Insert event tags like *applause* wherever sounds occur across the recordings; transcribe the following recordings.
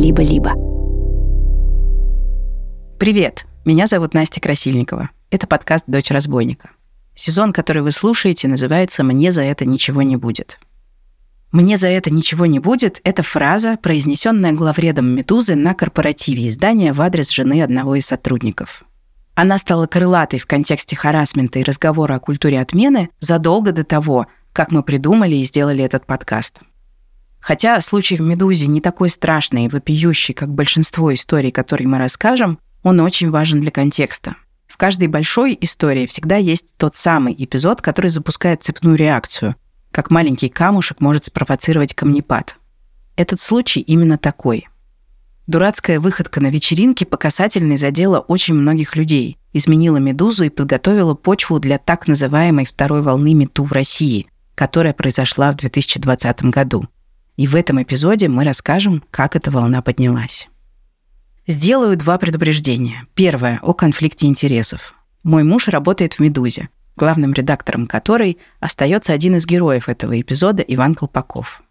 «Либо-либо». Привет, меня зовут Настя Красильникова. Это подкаст «Дочь разбойника». Сезон, который вы слушаете, называется «Мне за это ничего не будет». «Мне за это ничего не будет» — это фраза, произнесенная главредом «Медузы» на корпоративе издания в адрес жены одного из сотрудников. Она стала крылатой в контексте харасмента и разговора о культуре отмены задолго до того, как мы придумали и сделали этот подкаст. Хотя случай в «Медузе» не такой страшный и вопиющий, как большинство историй, которые мы расскажем, он очень важен для контекста. В каждой большой истории всегда есть тот самый эпизод, который запускает цепную реакцию, как маленький камушек может спровоцировать камнепад. Этот случай именно такой. Дурацкая выходка на вечеринке по касательной задела очень многих людей, изменила «Медузу» и подготовила почву для так называемой второй волны «Мету» в России, которая произошла в 2020 году. И в этом эпизоде мы расскажем, как эта волна поднялась. Сделаю два предупреждения. Первое – о конфликте интересов. Мой муж работает в «Медузе», главным редактором которой остается один из героев этого эпизода Иван Колпаков.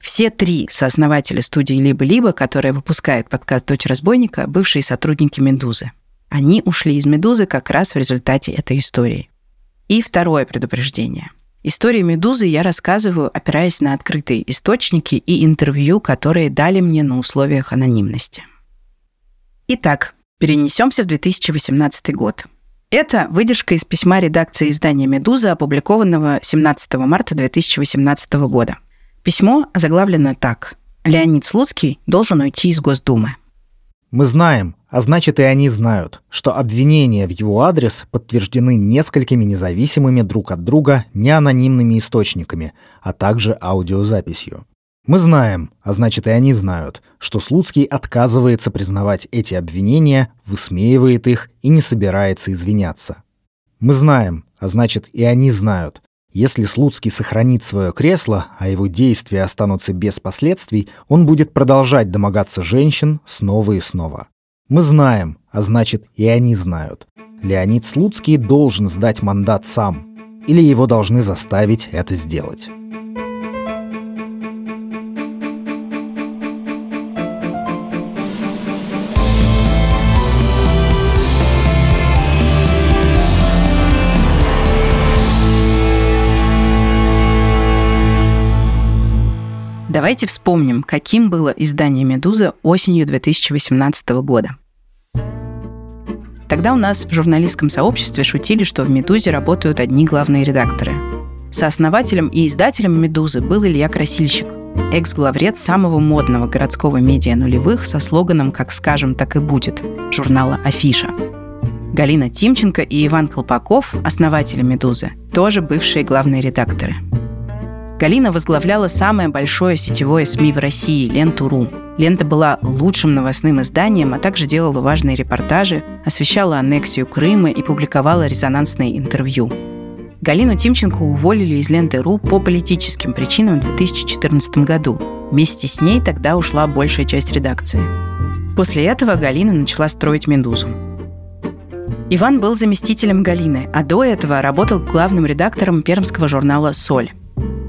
Все три сооснователя студии «Либо-либо», которая выпускает подкаст «Дочь разбойника», бывшие сотрудники «Медузы». Они ушли из «Медузы» как раз в результате этой истории. И второе предупреждение. Историю «Медузы» я рассказываю, опираясь на открытые источники и интервью, которые дали мне на условиях анонимности. Итак, перенесемся в 2018 год – это выдержка из письма редакции издания «Медуза», опубликованного 17 марта 2018 года. Письмо заглавлено так. «Леонид Слуцкий должен уйти из Госдумы». Мы знаем, а значит и они знают, что обвинения в его адрес подтверждены несколькими независимыми друг от друга неанонимными источниками, а также аудиозаписью. Мы знаем, а значит и они знают, что Слуцкий отказывается признавать эти обвинения, высмеивает их и не собирается извиняться. Мы знаем, а значит и они знают, если Слуцкий сохранит свое кресло, а его действия останутся без последствий, он будет продолжать домогаться женщин снова и снова. Мы знаем, а значит и они знают. Леонид Слуцкий должен сдать мандат сам, или его должны заставить это сделать. Давайте вспомним, каким было издание «Медуза» осенью 2018 года. Тогда у нас в журналистском сообществе шутили, что в «Медузе» работают одни главные редакторы. Сооснователем и издателем «Медузы» был Илья Красильщик, экс-главред самого модного городского медиа нулевых со слоганом «Как скажем, так и будет» журнала «Афиша». Галина Тимченко и Иван Колпаков, основатели «Медузы», тоже бывшие главные редакторы – Галина возглавляла самое большое сетевое СМИ в России – Ленту.ру. Лента была лучшим новостным изданием, а также делала важные репортажи, освещала аннексию Крыма и публиковала резонансные интервью. Галину Тимченко уволили из Ленты.ру по политическим причинам в 2014 году. Вместе с ней тогда ушла большая часть редакции. После этого Галина начала строить «Медузу». Иван был заместителем Галины, а до этого работал главным редактором пермского журнала «Соль».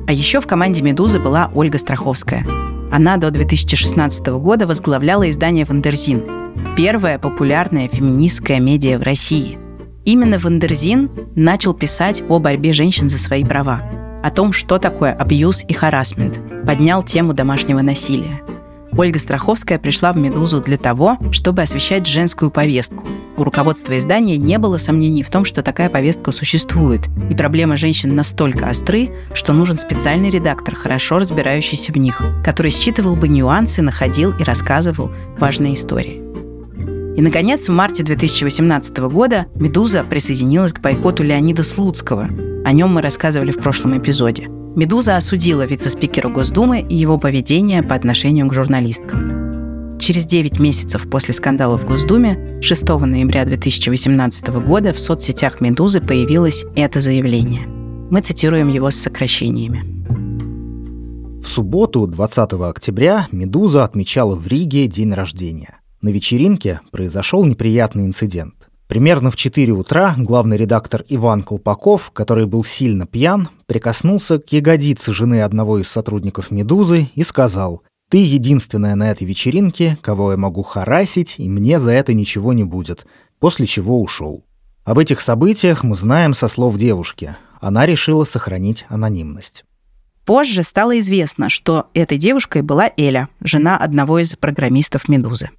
А еще в команде «Медузы» была Ольга Страховская. Она до 2016 года возглавляла издание «Wonderzine» – первое популярное феминистское медиа в России. Именно Wonderzine начал писать о борьбе женщин за свои права, о том, что такое абьюз и харасмент, поднял тему домашнего насилия – Ольга Страховская пришла в «Медузу» для того, чтобы освещать женскую повестку. У руководства издания не было сомнений в том, что такая повестка существует, и проблемы женщин настолько остры, что нужен специальный редактор, хорошо разбирающийся в них, который считывал бы нюансы, находил и рассказывал важные истории. И, наконец, в марте 2018 года «Медуза» присоединилась к бойкоту Леонида Слуцкого. О нем мы рассказывали в прошлом эпизоде – «Медуза» осудила вице-спикера Госдумы и его поведение по отношению к журналисткам. Через 9 месяцев после скандала в Госдуме, 6 ноября 2018 года в соцсетях «Медузы» появилось это заявление. Мы цитируем его с сокращениями. В субботу, 20 октября, «Медуза» отмечала в Риге день рождения. На вечеринке произошел неприятный инцидент. Примерно в 4 утра главный редактор Иван Колпаков, который был сильно пьян, прикоснулся к ягодице жены одного из сотрудников «Медузы» и сказал Ты единственная на этой вечеринке, кого я могу харасить, и мне за это ничего не будет, после чего ушел. Об этих событиях мы знаем со слов девушки. Она решила сохранить анонимность. Позже стало известно, что этой девушкой была Эля, жена одного из программистов «Медузы».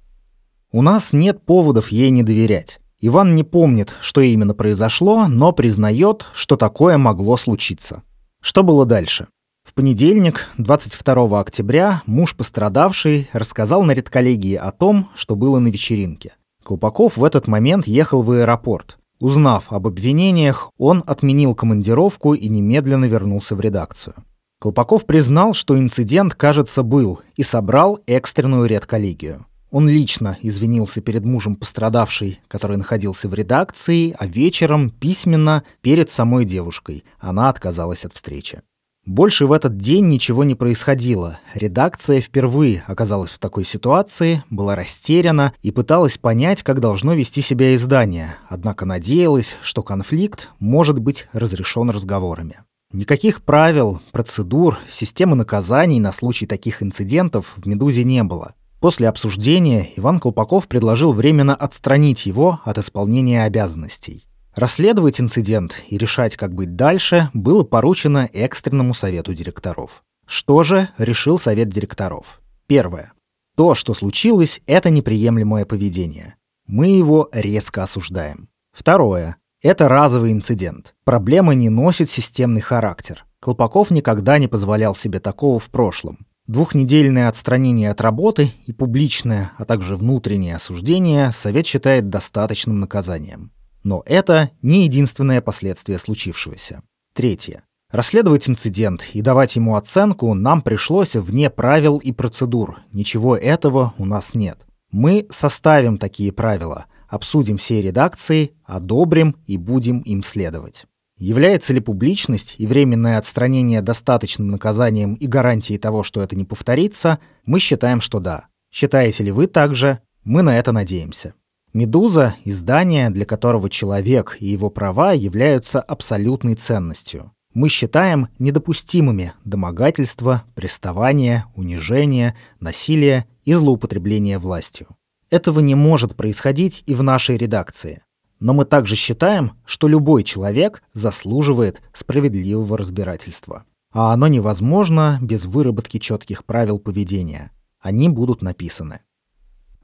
У нас нет поводов ей не доверять. Иван не помнит, что именно произошло, но признает, что такое могло случиться. Что было дальше? В понедельник, 22 октября, муж пострадавший рассказал на редколлегии о том, что было на вечеринке. Колпаков в этот момент ехал в аэропорт. Узнав об обвинениях, он отменил командировку и немедленно вернулся в редакцию. Колпаков признал, что инцидент, кажется, был, и собрал экстренную редколлегию. Он лично извинился перед мужем пострадавшей, который находился в редакции, а вечером письменно перед самой девушкой. Она отказалась от встречи. Больше в этот день ничего не происходило. Редакция впервые оказалась в такой ситуации, была растеряна и пыталась понять, как должно вести себя издание, однако надеялась, что конфликт может быть разрешен разговорами. Никаких правил, процедур, системы наказаний на случай таких инцидентов в «Медузе» не было. После обсуждения Иван Колпаков предложил временно отстранить его от исполнения обязанностей. Расследовать инцидент и решать, как быть дальше, было поручено экстренному совету директоров. Что же решил совет директоров? Первое. То, что случилось, это неприемлемое поведение. Мы его резко осуждаем. Второе. Это разовый инцидент. Проблема не носит системный характер. Колпаков никогда не позволял себе такого в прошлом. Двухнедельное отстранение от работы и публичное, а также внутреннее осуждение Совет считает достаточным наказанием. Но это не единственное последствие случившегося. Третье. Расследовать инцидент и давать ему оценку нам пришлось вне правил и процедур. Ничего этого у нас нет. Мы составим такие правила, обсудим все редакции, одобрим и будем им следовать. Является ли публичность и временное отстранение достаточным наказанием и гарантией того, что это не повторится, мы считаем, что да. Считаете ли вы также? Мы на это надеемся. «Медуза» — издание, для которого человек и его права являются абсолютной ценностью. Мы считаем недопустимыми домогательства, приставания, унижение, насилие и злоупотребление властью. Этого не может происходить и в нашей редакции. Но мы также считаем, что любой человек заслуживает справедливого разбирательства. А оно невозможно без выработки четких правил поведения. Они будут написаны.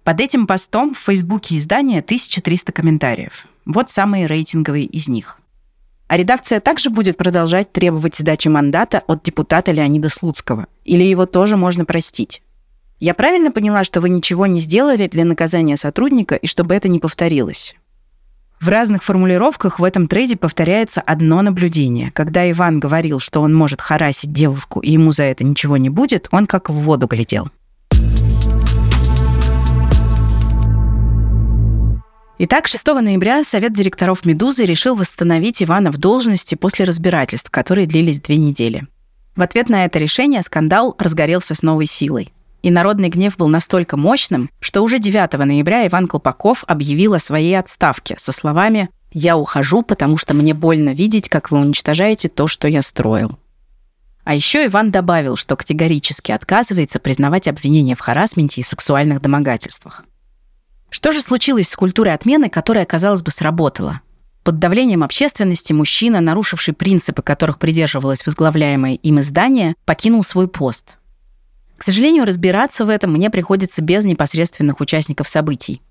Под этим постом в Фейсбуке издания 1300 комментариев. Вот самые рейтинговые из них. А редакция также будет продолжать требовать сдачи мандата от депутата Леонида Слуцкого. Или его тоже можно простить. Я правильно поняла, что вы ничего не сделали для наказания сотрудника и чтобы это не повторилось? В разных формулировках в этом трейде повторяется одно наблюдение. Когда Иван говорил, что он может харасить девушку и ему за это ничего не будет, он как в воду глядел. Итак, 6 ноября Совет директоров «Медузы» решил восстановить Ивана в должности после разбирательств, которые длились две недели. В ответ на это решение скандал разгорелся с новой силой. И народный гнев был настолько мощным, что уже 9 ноября Иван Колпаков объявил о своей отставке со словами «Я ухожу, потому что мне больно видеть, как вы уничтожаете то, что я строил». А еще Иван добавил, что категорически отказывается признавать обвинения в харасменте и сексуальных домогательствах. Что же случилось с культурой отмены, которая, казалось бы, сработала? Под давлением общественности мужчина, нарушивший принципы, которых придерживалось возглавляемое им издание, покинул свой пост – к сожалению, разбираться в этом мне приходится без непосредственных участников событий.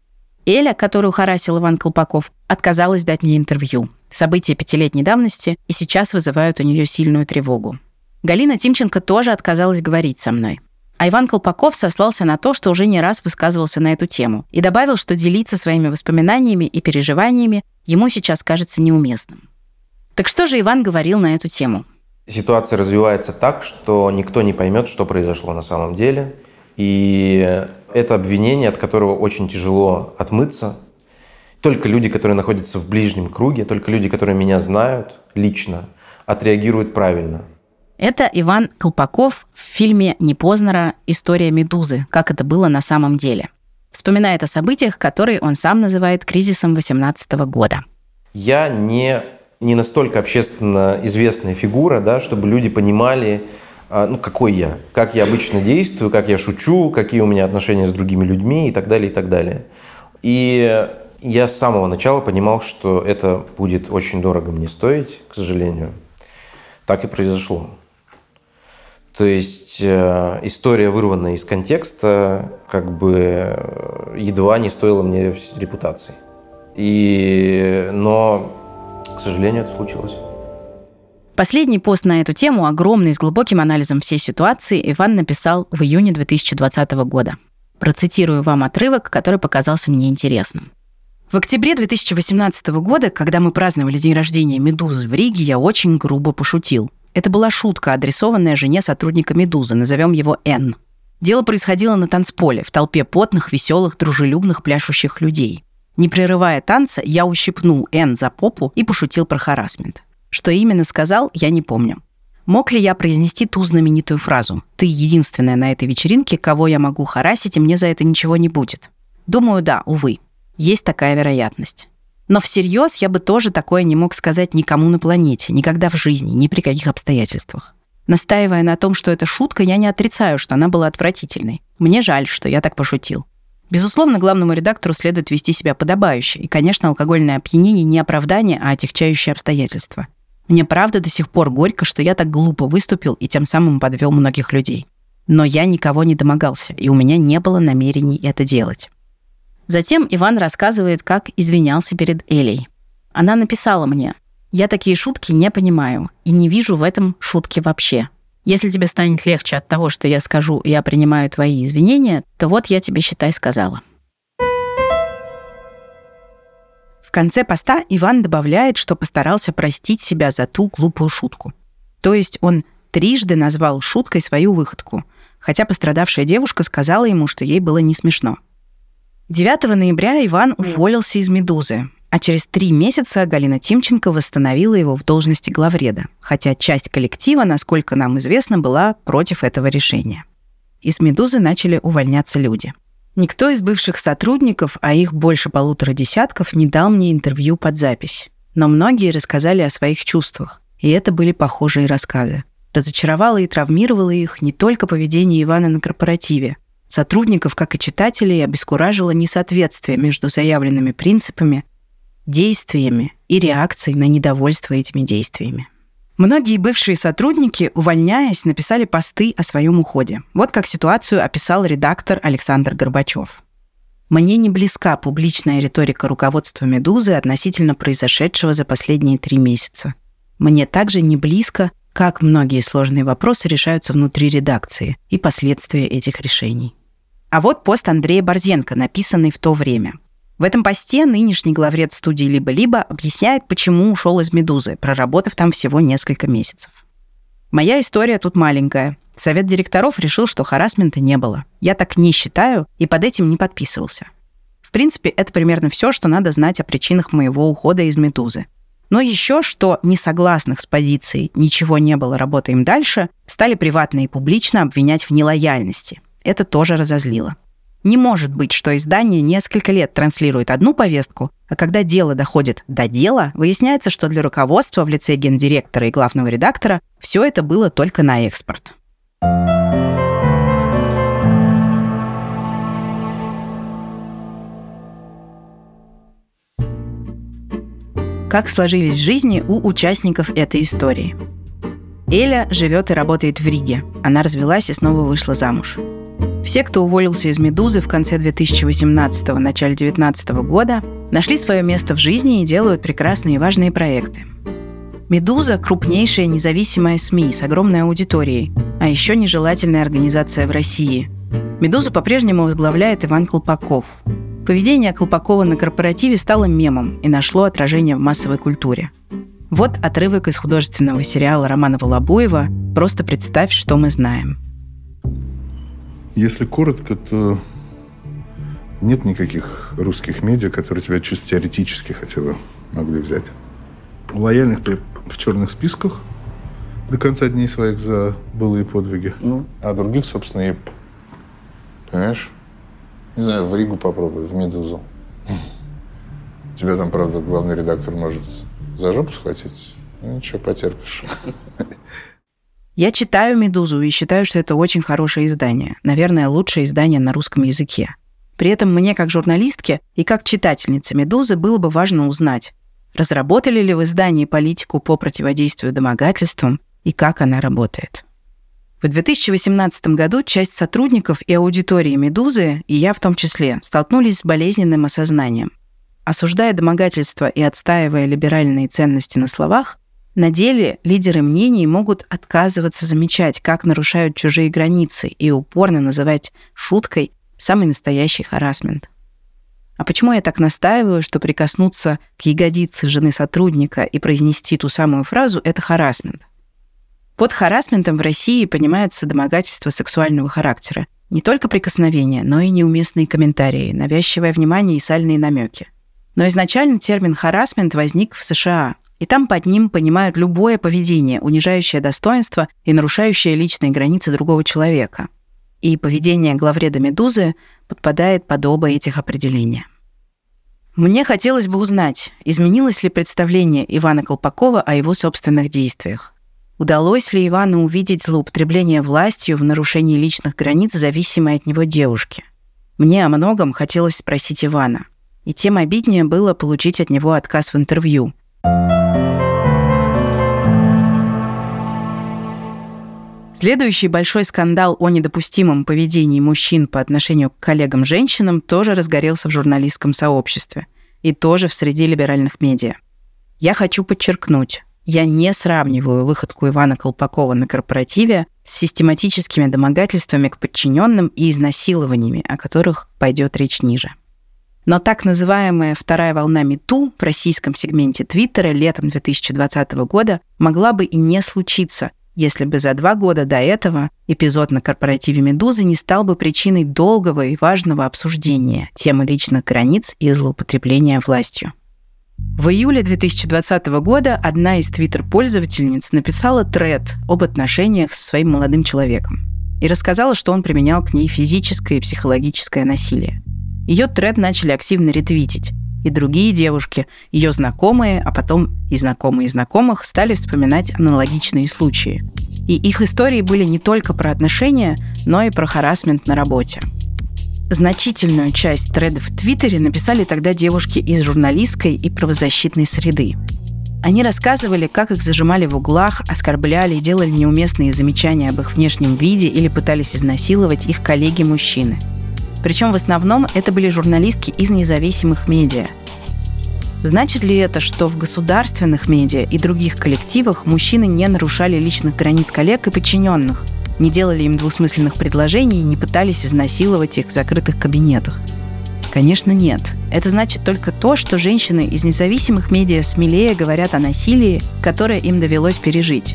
Эля, которую харасил Иван Колпаков, отказалась дать мне интервью. События пятилетней давности и сейчас вызывают у нее сильную тревогу. Галина Тимченко тоже отказалась говорить со мной. А Иван Колпаков сослался на то, что уже не раз высказывался на эту тему, и добавил, что делиться своими воспоминаниями и переживаниями ему сейчас кажется неуместным. Так что же Иван говорил на эту тему? Ситуация развивается так, что никто не поймет, что произошло на самом деле. И это обвинение, от которого очень тяжело отмыться. Только люди, которые находятся в ближнем круге, только люди, которые меня знают лично, отреагируют правильно. Это Иван Колпаков в фильме Непознера «История Медузы. Как это было на самом деле». Вспоминает о событиях, которые он сам называет кризисом 18 года. Я не не настолько общественно известная фигура, да, чтобы люди понимали, а, ну, какой я, как я обычно действую, как я шучу, какие у меня отношения с другими людьми и так далее, и так далее. И я с самого начала понимал, что это будет очень дорого мне стоить, к сожалению. Так и произошло. То есть э, история, вырванная из контекста, как бы э, едва не стоила мне репутации. И, но, к сожалению, это случилось. Последний пост на эту тему, огромный, с глубоким анализом всей ситуации, Иван написал в июне 2020 года. Процитирую вам отрывок, который показался мне интересным. В октябре 2018 года, когда мы праздновали день рождения «Медузы» в Риге, я очень грубо пошутил. Это была шутка, адресованная жене сотрудника «Медузы», назовем его Н. Дело происходило на танцполе, в толпе потных, веселых, дружелюбных, пляшущих людей. Не прерывая танца, я ущипнул Н за попу и пошутил про харасмент. Что именно сказал, я не помню. Мог ли я произнести ту знаменитую фразу «Ты единственная на этой вечеринке, кого я могу харасить, и мне за это ничего не будет»? Думаю, да, увы. Есть такая вероятность. Но всерьез я бы тоже такое не мог сказать никому на планете, никогда в жизни, ни при каких обстоятельствах. Настаивая на том, что это шутка, я не отрицаю, что она была отвратительной. Мне жаль, что я так пошутил. Безусловно, главному редактору следует вести себя подобающе. И, конечно, алкогольное опьянение не оправдание, а отягчающее обстоятельство. Мне правда до сих пор горько, что я так глупо выступил и тем самым подвел многих людей. Но я никого не домогался, и у меня не было намерений это делать. Затем Иван рассказывает, как извинялся перед Элей. Она написала мне, «Я такие шутки не понимаю и не вижу в этом шутки вообще. Если тебе станет легче от того, что я скажу, я принимаю твои извинения, то вот я тебе, считай, сказала». конце поста Иван добавляет, что постарался простить себя за ту глупую шутку. То есть он трижды назвал шуткой свою выходку, хотя пострадавшая девушка сказала ему, что ей было не смешно. 9 ноября Иван уволился из «Медузы», а через три месяца Галина Тимченко восстановила его в должности главреда, хотя часть коллектива, насколько нам известно, была против этого решения. Из «Медузы» начали увольняться люди – Никто из бывших сотрудников, а их больше полутора десятков, не дал мне интервью под запись. Но многие рассказали о своих чувствах, и это были похожие рассказы. Разочаровало и травмировало их не только поведение Ивана на корпоративе. Сотрудников, как и читателей, обескуражило несоответствие между заявленными принципами, действиями и реакцией на недовольство этими действиями. Многие бывшие сотрудники, увольняясь, написали посты о своем уходе. Вот как ситуацию описал редактор Александр Горбачев. Мне не близка публичная риторика руководства «Медузы» относительно произошедшего за последние три месяца. Мне также не близко, как многие сложные вопросы решаются внутри редакции и последствия этих решений. А вот пост Андрея Борзенко, написанный в то время – в этом посте нынешний главред студии «Либо-либо» объясняет, почему ушел из «Медузы», проработав там всего несколько месяцев. Моя история тут маленькая. Совет директоров решил, что харасмента не было. Я так не считаю и под этим не подписывался. В принципе, это примерно все, что надо знать о причинах моего ухода из «Медузы». Но еще, что несогласных с позицией «ничего не было, работаем дальше» стали приватно и публично обвинять в нелояльности. Это тоже разозлило. Не может быть, что издание несколько лет транслирует одну повестку, а когда дело доходит до дела, выясняется, что для руководства в лице гендиректора и главного редактора все это было только на экспорт. Как сложились жизни у участников этой истории? Эля живет и работает в Риге. Она развелась и снова вышла замуж. Все, кто уволился из «Медузы» в конце 2018 начале 2019 года, нашли свое место в жизни и делают прекрасные и важные проекты. «Медуза» — крупнейшая независимая СМИ с огромной аудиторией, а еще нежелательная организация в России. «Медузу» по-прежнему возглавляет Иван Колпаков. Поведение Колпакова на корпоративе стало мемом и нашло отражение в массовой культуре. Вот отрывок из художественного сериала Романа Волобуева «Просто представь, что мы знаем». Если коротко, то нет никаких русских медиа, которые тебя чисто теоретически хотя бы могли взять. Лояльных ты в черных списках до конца дней своих за былые подвиги. Ну. А других, собственно, и... Понимаешь? Не знаю, в Ригу попробуй, в Медузу. Тебя там, правда, главный редактор может за жопу схватить. Ну, ничего, потерпишь. Я читаю «Медузу» и считаю, что это очень хорошее издание. Наверное, лучшее издание на русском языке. При этом мне, как журналистке и как читательнице «Медузы», было бы важно узнать, разработали ли в издании политику по противодействию домогательствам и как она работает. В 2018 году часть сотрудников и аудитории «Медузы», и я в том числе, столкнулись с болезненным осознанием. Осуждая домогательства и отстаивая либеральные ценности на словах, на деле лидеры мнений могут отказываться замечать, как нарушают чужие границы и упорно называть шуткой самый настоящий харасмент. А почему я так настаиваю, что прикоснуться к ягодице жены сотрудника и произнести ту самую фразу – это харасмент? Под харасментом в России понимается домогательство сексуального характера. Не только прикосновения, но и неуместные комментарии, навязчивое внимание и сальные намеки. Но изначально термин «харасмент» возник в США, и там под ним понимают любое поведение, унижающее достоинство и нарушающее личные границы другого человека. И поведение главреда «Медузы» подпадает под оба этих определения. Мне хотелось бы узнать, изменилось ли представление Ивана Колпакова о его собственных действиях. Удалось ли Ивану увидеть злоупотребление властью в нарушении личных границ зависимой от него девушки? Мне о многом хотелось спросить Ивана. И тем обиднее было получить от него отказ в интервью – Следующий большой скандал о недопустимом поведении мужчин по отношению к коллегам-женщинам тоже разгорелся в журналистском сообществе и тоже в среде либеральных медиа. Я хочу подчеркнуть, я не сравниваю выходку Ивана Колпакова на корпоративе с систематическими домогательствами к подчиненным и изнасилованиями, о которых пойдет речь ниже. Но так называемая вторая волна МИТУ в российском сегменте Твиттера летом 2020 года могла бы и не случиться – если бы за два года до этого эпизод на корпоративе «Медузы» не стал бы причиной долгого и важного обсуждения темы личных границ и злоупотребления властью. В июле 2020 года одна из твиттер-пользовательниц написала тред об отношениях со своим молодым человеком и рассказала, что он применял к ней физическое и психологическое насилие. Ее тред начали активно ретвитить, и другие девушки, ее знакомые, а потом и знакомые знакомых, стали вспоминать аналогичные случаи. И их истории были не только про отношения, но и про харасмент на работе. Значительную часть тредов в Твиттере написали тогда девушки из журналистской и правозащитной среды. Они рассказывали, как их зажимали в углах, оскорбляли и делали неуместные замечания об их внешнем виде или пытались изнасиловать их коллеги-мужчины – причем в основном это были журналистки из независимых медиа. Значит ли это, что в государственных медиа и других коллективах мужчины не нарушали личных границ коллег и подчиненных, не делали им двусмысленных предложений и не пытались изнасиловать их в закрытых кабинетах? Конечно, нет. Это значит только то, что женщины из независимых медиа смелее говорят о насилии, которое им довелось пережить.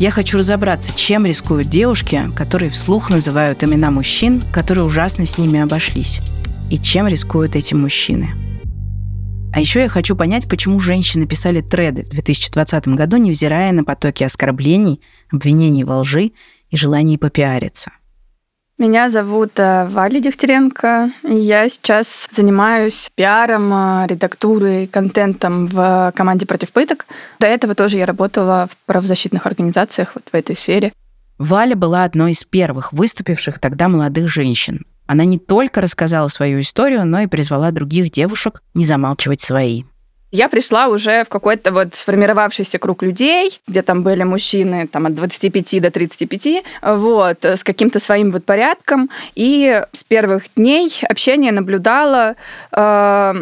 Я хочу разобраться, чем рискуют девушки, которые вслух называют имена мужчин, которые ужасно с ними обошлись, и чем рискуют эти мужчины. А еще я хочу понять, почему женщины писали треды в 2020 году, невзирая на потоки оскорблений, обвинений во лжи и желаний попиариться. Меня зовут э, Валя Дегтяренко. Я сейчас занимаюсь пиаром, э, редактурой, контентом в команде «Против пыток». До этого тоже я работала в правозащитных организациях вот в этой сфере. Валя была одной из первых выступивших тогда молодых женщин. Она не только рассказала свою историю, но и призвала других девушек не замалчивать свои. Я пришла уже в какой-то вот сформировавшийся круг людей, где там были мужчины там, от 25 до 35, вот, с каким-то своим вот порядком. И с первых дней общения наблюдала, э,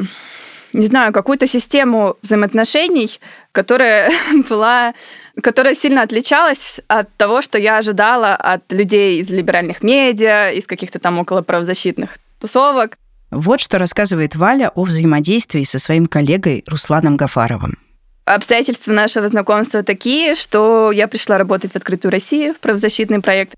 не знаю, какую-то систему взаимоотношений, которая *laughs* была которая сильно отличалась от того, что я ожидала от людей из либеральных медиа, из каких-то там около правозащитных тусовок. Вот что рассказывает Валя о взаимодействии со своим коллегой Русланом Гафаровым. Обстоятельства нашего знакомства такие, что я пришла работать в «Открытую Россию», в правозащитный проект.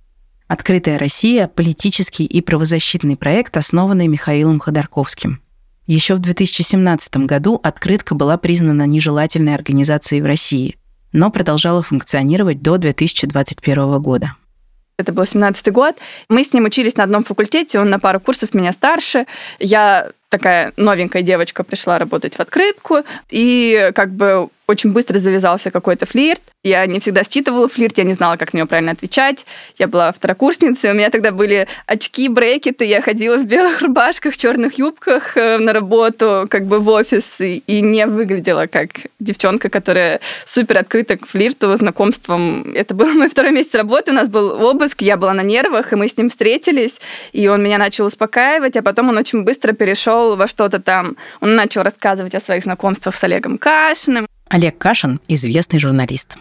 «Открытая Россия» – политический и правозащитный проект, основанный Михаилом Ходорковским. Еще в 2017 году открытка была признана нежелательной организацией в России, но продолжала функционировать до 2021 года. Это был 17-й год. Мы с ним учились на одном факультете, он на пару курсов меня старше. Я такая новенькая девочка пришла работать в открытку, и как бы очень быстро завязался какой-то флирт. Я не всегда считывала флирт, я не знала, как на него правильно отвечать. Я была второкурсницей, у меня тогда были очки, брекеты, я ходила в белых *laughs* рубашках, черных юбках э, на работу, как бы в офис, и, и не выглядела как девчонка, которая супер открыта к флирту, знакомствам. Это был *laughs* мой второй месяц работы, у нас был обыск, я была на нервах, и мы с ним встретились, и он меня начал успокаивать, а потом он очень быстро перешел во что-то там. Он начал рассказывать о своих знакомствах с Олегом Кашиным. Олег Кашин – известный журналист.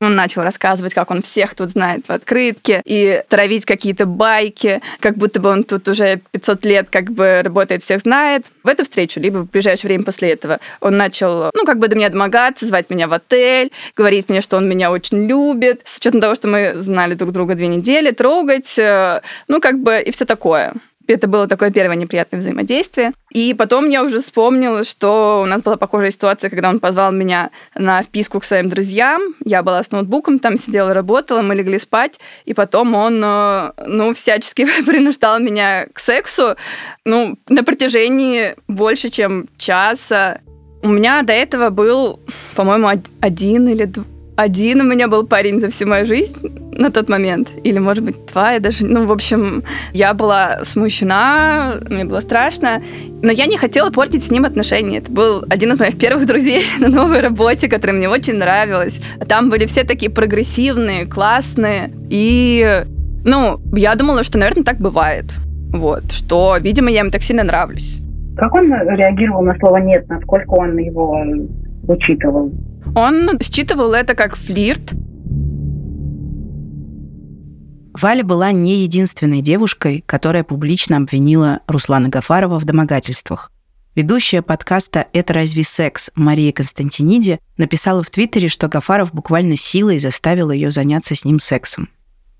Он начал рассказывать, как он всех тут знает в открытке, и травить какие-то байки, как будто бы он тут уже 500 лет как бы работает, всех знает. В эту встречу, либо в ближайшее время после этого, он начал, ну, как бы до меня домогаться, звать меня в отель, говорить мне, что он меня очень любит, с учетом того, что мы знали друг друга две недели, трогать, э, ну, как бы и все такое. Это было такое первое неприятное взаимодействие. И потом я уже вспомнила, что у нас была похожая ситуация, когда он позвал меня на вписку к своим друзьям. Я была с ноутбуком, там сидела, работала, мы легли спать. И потом он, э, ну, всячески *laughs* принуждал меня к сексу, ну, на протяжении больше, чем часа. У меня до этого был, по-моему, один или один у меня был парень за всю мою жизнь на тот момент. Или, может быть, два. Я даже... Ну, в общем, я была смущена, мне было страшно. Но я не хотела портить с ним отношения. Это был один из моих первых друзей *laughs* на новой работе, который мне очень нравилось. Там были все такие прогрессивные, классные. И, ну, я думала, что, наверное, так бывает. Вот. Что, видимо, я им так сильно нравлюсь. Как он реагировал на слово «нет»? Насколько он его учитывал? Он считывал это как флирт. Валя была не единственной девушкой, которая публично обвинила Руслана Гафарова в домогательствах. Ведущая подкаста «Это разве секс» Мария Константиниди написала в Твиттере, что Гафаров буквально силой заставил ее заняться с ним сексом.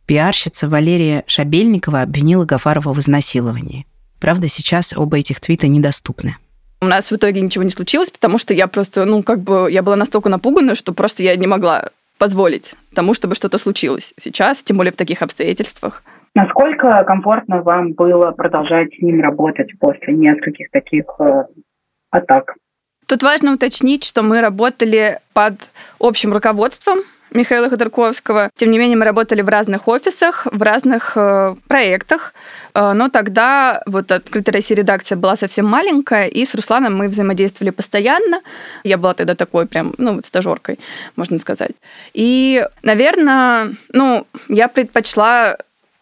Пиарщица Валерия Шабельникова обвинила Гафарова в изнасиловании. Правда, сейчас оба этих твита недоступны. У нас в итоге ничего не случилось, потому что я просто, ну, как бы, я была настолько напугана, что просто я не могла позволить тому, чтобы что-то случилось сейчас, тем более в таких обстоятельствах. Насколько комфортно вам было продолжать с ним работать после нескольких таких э, атак? Тут важно уточнить, что мы работали под общим руководством Михаила Ходорковского. Тем не менее, мы работали в разных офисах, в разных э, проектах, э, но тогда вот открытая Россия редакция была совсем маленькая, и с Русланом мы взаимодействовали постоянно. Я была тогда такой прям, ну, вот стажеркой, можно сказать. И, наверное, ну, я предпочла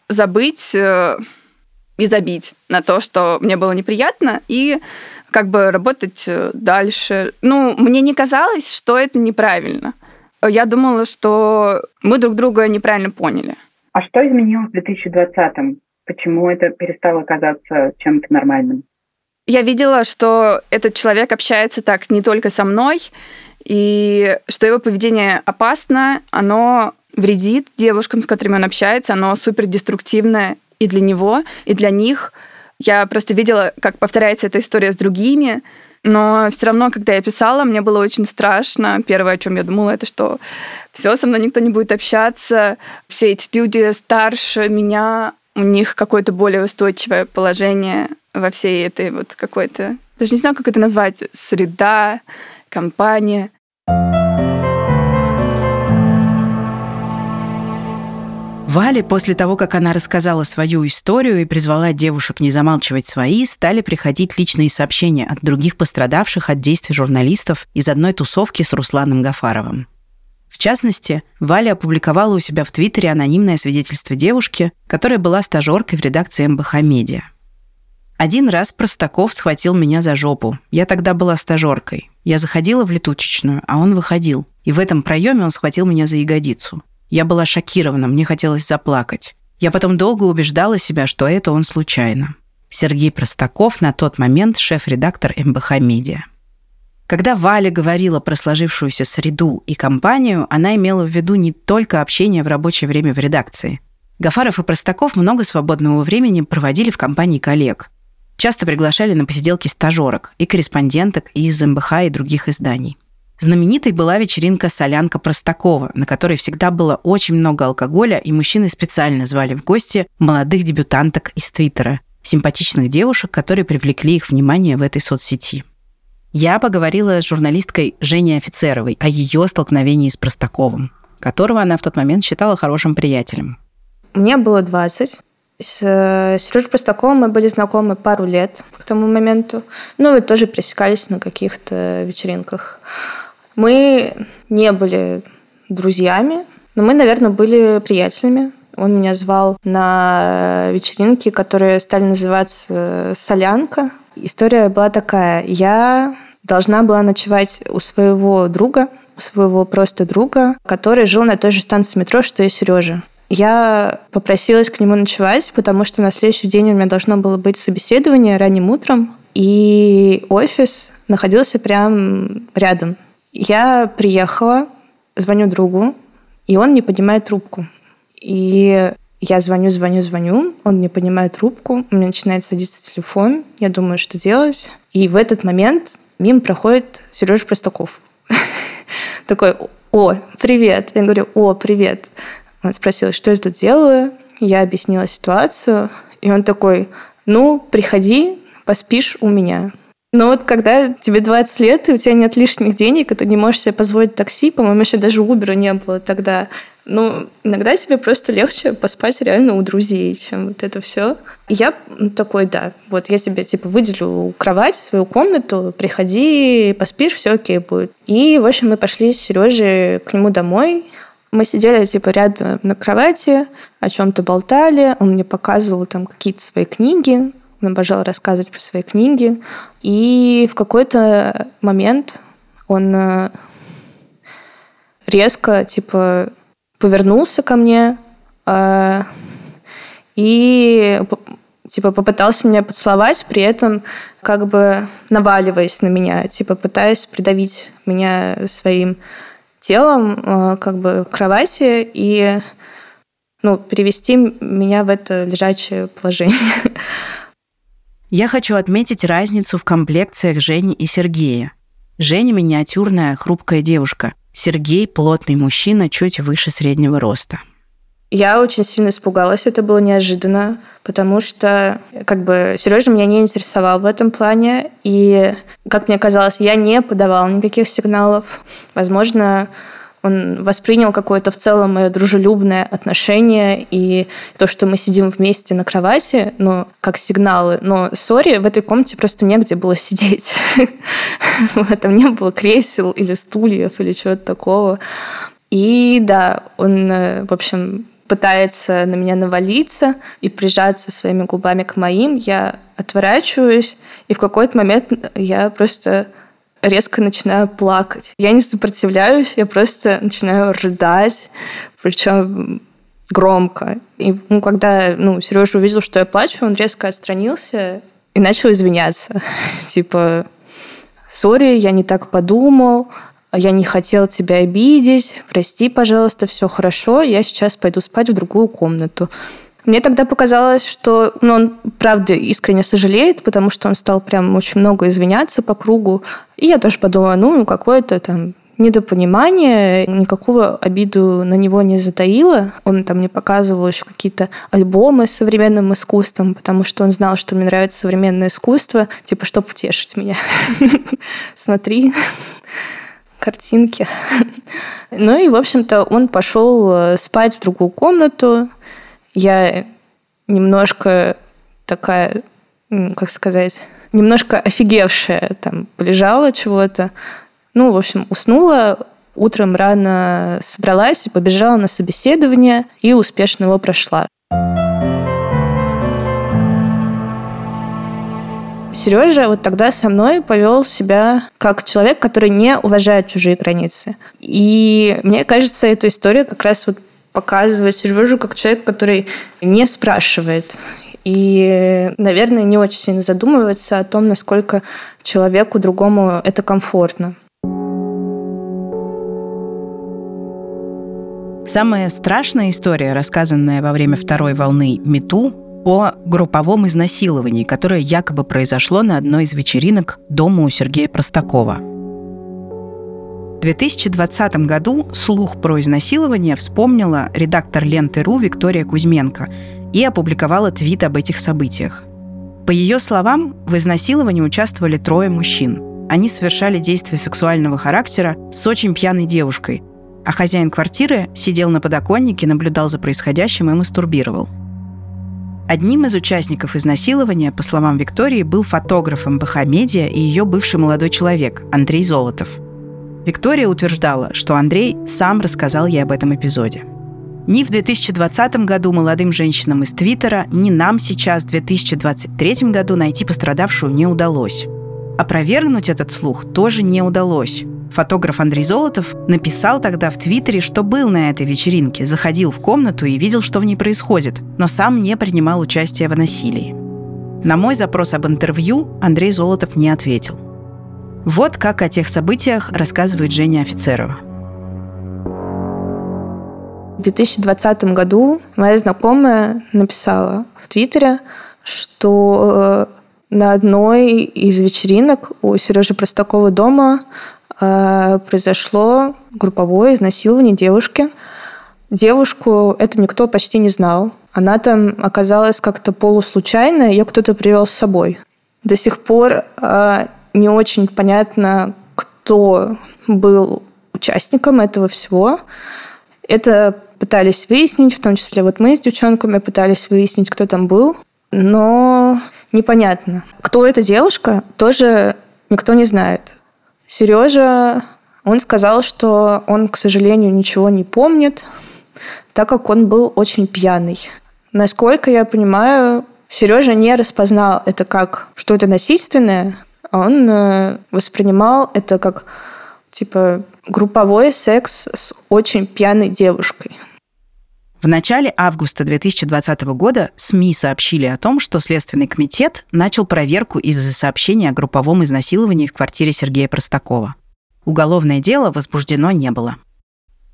забыть э, и забить на то, что мне было неприятно, и как бы работать э, дальше. Ну, мне не казалось, что это неправильно я думала, что мы друг друга неправильно поняли. А что изменилось в 2020-м? Почему это перестало казаться чем-то нормальным? Я видела, что этот человек общается так не только со мной, и что его поведение опасно, оно вредит девушкам, с которыми он общается, оно супер деструктивное и для него, и для них. Я просто видела, как повторяется эта история с другими, но все равно, когда я писала, мне было очень страшно. Первое, о чем я думала, это что все, со мной никто не будет общаться. Все эти люди старше меня, у них какое-то более устойчивое положение во всей этой вот какой-то, даже не знаю, как это назвать, среда, компания. Вале, после того, как она рассказала свою историю и призвала девушек не замалчивать свои, стали приходить личные сообщения от других пострадавших от действий журналистов из одной тусовки с Русланом Гафаровым. В частности, Валя опубликовала у себя в Твиттере анонимное свидетельство девушки, которая была стажеркой в редакции МБХ «Медиа». Один раз Простаков схватил меня за жопу. Я тогда была стажеркой. Я заходила в летучечную, а он выходил. И в этом проеме он схватил меня за ягодицу. Я была шокирована, мне хотелось заплакать. Я потом долго убеждала себя, что это он случайно. Сергей Простаков, на тот момент шеф-редактор МБХ «Медиа». Когда Валя говорила про сложившуюся среду и компанию, она имела в виду не только общение в рабочее время в редакции. Гафаров и Простаков много свободного времени проводили в компании коллег. Часто приглашали на посиделки стажерок и корреспонденток из МБХ и других изданий. Знаменитой была вечеринка «Солянка Простакова», на которой всегда было очень много алкоголя, и мужчины специально звали в гости молодых дебютанток из Твиттера, симпатичных девушек, которые привлекли их внимание в этой соцсети. Я поговорила с журналисткой Женей Офицеровой о ее столкновении с Простаковым, которого она в тот момент считала хорошим приятелем. Мне было 20. С э, Сережей Простаковым мы были знакомы пару лет к тому моменту. Ну, и тоже пересекались на каких-то вечеринках. Мы не были друзьями, но мы, наверное, были приятелями. Он меня звал на вечеринки, которые стали называться «Солянка». История была такая. Я должна была ночевать у своего друга, у своего просто друга, который жил на той же станции метро, что и Сережа. Я попросилась к нему ночевать, потому что на следующий день у меня должно было быть собеседование ранним утром, и офис находился прям рядом. Я приехала, звоню другу, и он не поднимает трубку. И я звоню, звоню, звоню, он не поднимает трубку, у меня начинает садиться телефон, я думаю, что делать. И в этот момент мимо проходит Сережа Простаков. *laughs* Такой, о, привет. Я говорю, о, привет. Он спросил, что я тут делаю. Я объяснила ситуацию. И он такой, ну, приходи, поспишь у меня. Но вот когда тебе 20 лет, и у тебя нет лишних денег, и ты не можешь себе позволить такси, по-моему, еще даже Uber не было тогда. Ну, иногда тебе просто легче поспать реально у друзей, чем вот это все. И я такой, да, вот я тебе типа выделю кровать, свою комнату, приходи, поспишь, все окей будет. И, в общем, мы пошли с Сережей к нему домой. Мы сидели типа рядом на кровати, о чем-то болтали. Он мне показывал там какие-то свои книги, он обожал рассказывать про свои книги. И в какой-то момент он э, резко, типа, повернулся ко мне э, и типа попытался меня поцеловать, при этом как бы наваливаясь на меня, типа пытаясь придавить меня своим телом э, как бы к кровати и ну, перевести меня в это лежачее положение. *laughs* Я хочу отметить разницу в комплекциях Жени и Сергея. Женя – миниатюрная, хрупкая девушка. Сергей – плотный мужчина, чуть выше среднего роста. Я очень сильно испугалась, это было неожиданно, потому что как бы Сережа меня не интересовал в этом плане, и, как мне казалось, я не подавала никаких сигналов. Возможно, он воспринял какое-то в целом мое дружелюбное отношение и то, что мы сидим вместе на кровати, ну, как сигналы. Но, сори, в этой комнате просто негде было сидеть. *laughs* Там не было кресел или стульев или чего-то такого. И да, он, э, в общем, пытается на меня навалиться и прижаться своими губами к моим. Я отворачиваюсь, и в какой-то момент я просто резко начинаю плакать. Я не сопротивляюсь, я просто начинаю рыдать, причем громко. И ну, когда ну, Сережа увидел, что я плачу, он резко отстранился и начал извиняться. *laughs* типа, сори, я не так подумал, я не хотел тебя обидеть, прости, пожалуйста, все хорошо, я сейчас пойду спать в другую комнату. Мне тогда показалось, что ну, он, правда, искренне сожалеет, потому что он стал прям очень много извиняться по кругу. И я тоже подумала, ну, какое-то там недопонимание, никакого обиду на него не затаила. Он там мне показывал еще какие-то альбомы с современным искусством, потому что он знал, что мне нравится современное искусство, типа, чтобы утешить меня. *laughs* Смотри, картинки. *laughs* Ну и, в общем-то, он пошел э, спать в другую комнату, я немножко такая, как сказать, немножко офигевшая, там, полежала чего-то. Ну, в общем, уснула, утром рано собралась и побежала на собеседование и успешно его прошла. Сережа вот тогда со мной повел себя как человек, который не уважает чужие границы. И мне кажется, эта история как раз вот показывает Сережу как человек, который не спрашивает и, наверное, не очень сильно задумывается о том, насколько человеку другому это комфортно. Самая страшная история, рассказанная во время второй волны МИТУ, о групповом изнасиловании, которое якобы произошло на одной из вечеринок дома у Сергея Простакова – 2020 году слух про изнасилование вспомнила редактор ленты РУ Виктория Кузьменко и опубликовала твит об этих событиях. По ее словам, в изнасиловании участвовали трое мужчин. они совершали действия сексуального характера с очень пьяной девушкой, а хозяин квартиры сидел на подоконнике, наблюдал за происходящим и мастурбировал. Одним из участников изнасилования, по словам Виктории, был фотограф МБХ «Медиа» и ее бывший молодой человек Андрей Золотов. Виктория утверждала, что Андрей сам рассказал ей об этом эпизоде. Ни в 2020 году молодым женщинам из Твиттера, ни нам сейчас, в 2023 году, найти пострадавшую не удалось. Опровергнуть этот слух тоже не удалось. Фотограф Андрей Золотов написал тогда в Твиттере, что был на этой вечеринке, заходил в комнату и видел, что в ней происходит, но сам не принимал участия в насилии. На мой запрос об интервью Андрей Золотов не ответил. Вот как о тех событиях рассказывает Женя Офицерова. В 2020 году моя знакомая написала в Твиттере, что э, на одной из вечеринок у Сережи Простакова дома Э, произошло групповое изнасилование девушки. Девушку это никто почти не знал. Она там оказалась как-то полуслучайно, ее кто-то привел с собой. До сих пор э, не очень понятно, кто был участником этого всего. Это пытались выяснить, в том числе вот мы с девчонками пытались выяснить, кто там был, но непонятно. Кто эта девушка, тоже никто не знает. Сережа, он сказал, что он, к сожалению, ничего не помнит, так как он был очень пьяный. Насколько я понимаю, Сережа не распознал это как что-то насильственное, он э, воспринимал это как типа групповой секс с очень пьяной девушкой. В начале августа 2020 года СМИ сообщили о том, что Следственный комитет начал проверку из-за сообщения о групповом изнасиловании в квартире Сергея Простакова. Уголовное дело возбуждено не было.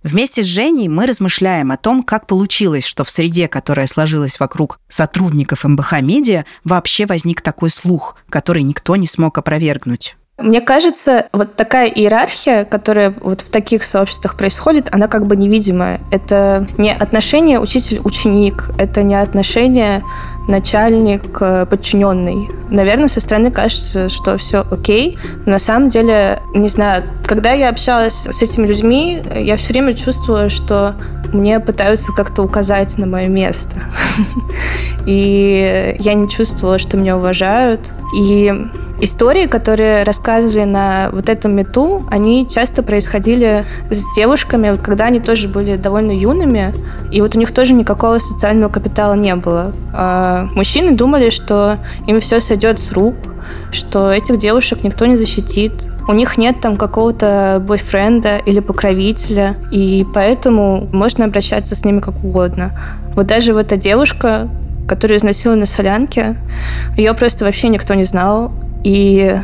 Вместе с Женей мы размышляем о том, как получилось, что в среде, которая сложилась вокруг сотрудников МБХ Медиа, вообще возник такой слух, который никто не смог опровергнуть. Мне кажется, вот такая иерархия, которая вот в таких сообществах происходит, она как бы невидимая. Это не отношение учитель-ученик, это не отношение начальник-подчиненный. Наверное, со стороны кажется, что все окей. Но на самом деле, не знаю, когда я общалась с этими людьми, я все время чувствовала, что мне пытаются как-то указать на мое место. *laughs* И я не чувствовала, что меня уважают. И Истории, которые рассказывали на вот этом мету, они часто происходили с девушками, когда они тоже были довольно юными, и вот у них тоже никакого социального капитала не было. А мужчины думали, что им все сойдет с рук, что этих девушек никто не защитит, у них нет там какого-то бойфренда или покровителя, и поэтому можно обращаться с ними как угодно. Вот даже вот эта девушка, которую изнасиловали на солянке, ее просто вообще никто не знал, и,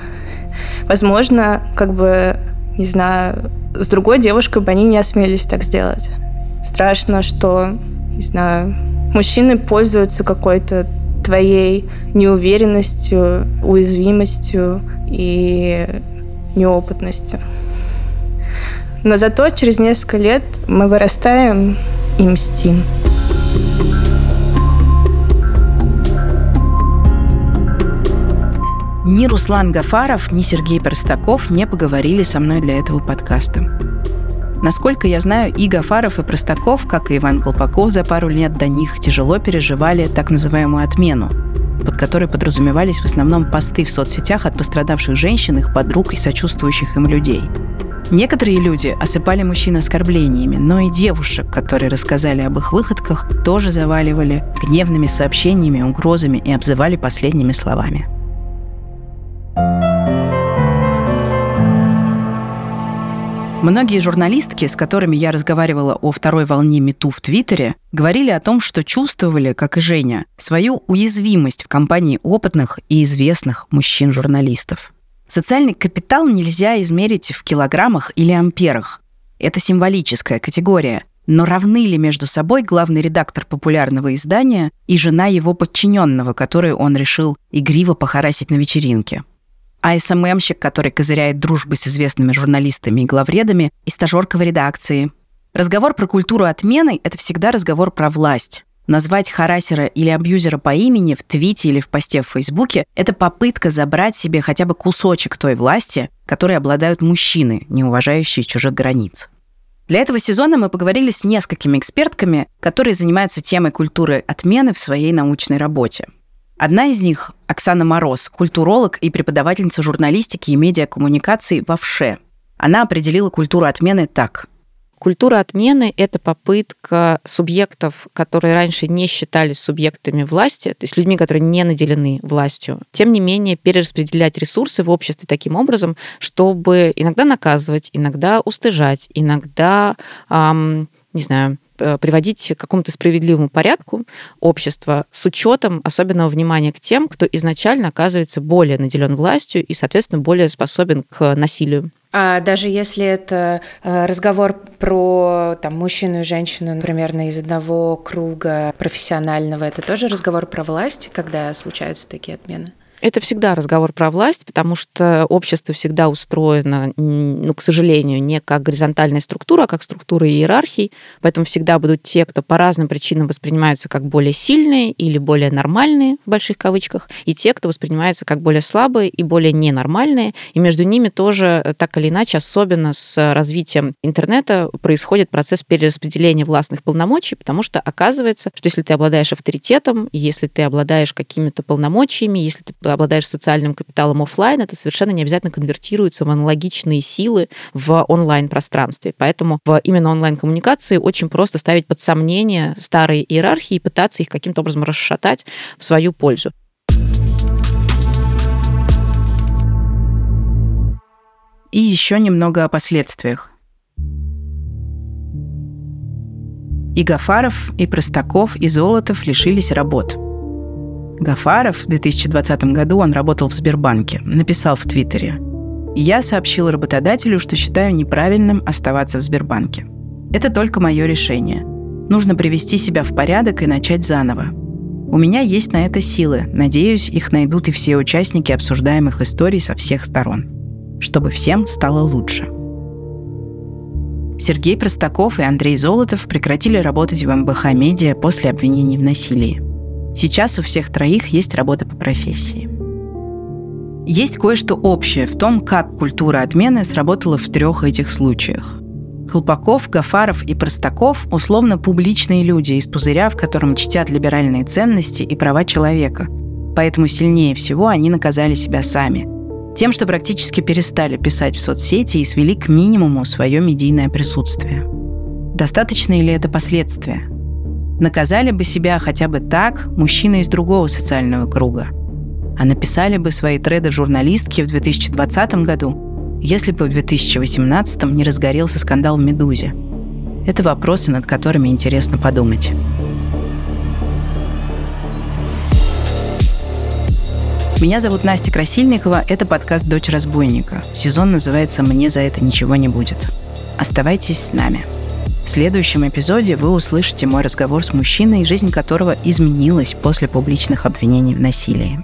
возможно, как бы, не знаю, с другой девушкой бы они не осмелились так сделать. Страшно, что, не знаю, мужчины пользуются какой-то твоей неуверенностью, уязвимостью и неопытностью. Но зато через несколько лет мы вырастаем и мстим. Ни Руслан Гафаров, ни Сергей Простаков не поговорили со мной для этого подкаста. Насколько я знаю, и Гафаров, и Простаков, как и Иван Колпаков за пару лет до них, тяжело переживали так называемую отмену, под которой подразумевались в основном посты в соцсетях от пострадавших женщин, их подруг и сочувствующих им людей. Некоторые люди осыпали мужчин оскорблениями, но и девушек, которые рассказали об их выходках, тоже заваливали гневными сообщениями, угрозами и обзывали последними словами – Многие журналистки, с которыми я разговаривала о второй волне МИТУ в Твиттере, говорили о том, что чувствовали, как и Женя, свою уязвимость в компании опытных и известных мужчин-журналистов. Социальный капитал нельзя измерить в килограммах или амперах. Это символическая категория. Но равны ли между собой главный редактор популярного издания и жена его подчиненного, которую он решил игриво похарасить на вечеринке? А СММщик, который козыряет дружбы с известными журналистами и главредами, и стажерка в редакции. Разговор про культуру отмены – это всегда разговор про власть. Назвать харасера или абьюзера по имени в твите или в посте в Фейсбуке – это попытка забрать себе хотя бы кусочек той власти, которой обладают мужчины, не уважающие чужих границ. Для этого сезона мы поговорили с несколькими экспертками, которые занимаются темой культуры отмены в своей научной работе. Одна из них – Оксана Мороз, культуролог и преподавательница журналистики и медиакоммуникаций во ВШЭ. Она определила культуру отмены так – Культура отмены – это попытка субъектов, которые раньше не считались субъектами власти, то есть людьми, которые не наделены властью, тем не менее перераспределять ресурсы в обществе таким образом, чтобы иногда наказывать, иногда устыжать, иногда, эм, не знаю, приводить к какому-то справедливому порядку общества с учетом особенного внимания к тем, кто изначально оказывается более наделен властью и, соответственно, более способен к насилию. А даже если это э, разговор про там, мужчину и женщину, например, из одного круга профессионального, это тоже разговор про власть, когда случаются такие отмены? Это всегда разговор про власть, потому что общество всегда устроено, ну, к сожалению, не как горизонтальная структура, а как структура иерархий. Поэтому всегда будут те, кто по разным причинам воспринимаются как более сильные или более нормальные, в больших кавычках, и те, кто воспринимаются как более слабые и более ненормальные. И между ними тоже э, так или иначе, особенно с развитием интернета, происходит процесс перераспределения властных полномочий, потому что оказывается, что если ты обладаешь авторитетом, если ты обладаешь какими-то полномочиями, если ты обладаешь социальным капиталом офлайн, это совершенно не обязательно конвертируется в аналогичные силы в онлайн-пространстве. Поэтому в именно онлайн-коммуникации очень просто ставить под сомнение старые иерархии и пытаться их каким-то образом расшатать в свою пользу. И еще немного о последствиях. И Гафаров, и Простаков, и Золотов лишились работ – Гафаров в 2020 году, он работал в Сбербанке, написал в Твиттере. «Я сообщил работодателю, что считаю неправильным оставаться в Сбербанке. Это только мое решение. Нужно привести себя в порядок и начать заново. У меня есть на это силы. Надеюсь, их найдут и все участники обсуждаемых историй со всех сторон. Чтобы всем стало лучше». Сергей Простаков и Андрей Золотов прекратили работать в МБХ «Медиа» после обвинений в насилии. Сейчас у всех троих есть работа по профессии. Есть кое-что общее в том, как культура отмены сработала в трех этих случаях. Хлопаков, Гафаров и Простаков – условно публичные люди из пузыря, в котором чтят либеральные ценности и права человека. Поэтому сильнее всего они наказали себя сами. Тем, что практически перестали писать в соцсети и свели к минимуму свое медийное присутствие. Достаточно ли это последствия? Наказали бы себя хотя бы так мужчины из другого социального круга. А написали бы свои треды журналистки в 2020 году, если бы в 2018 не разгорелся скандал в «Медузе». Это вопросы, над которыми интересно подумать. Меня зовут Настя Красильникова. Это подкаст «Дочь разбойника». Сезон называется «Мне за это ничего не будет». Оставайтесь с нами. В следующем эпизоде вы услышите мой разговор с мужчиной, жизнь которого изменилась после публичных обвинений в насилии.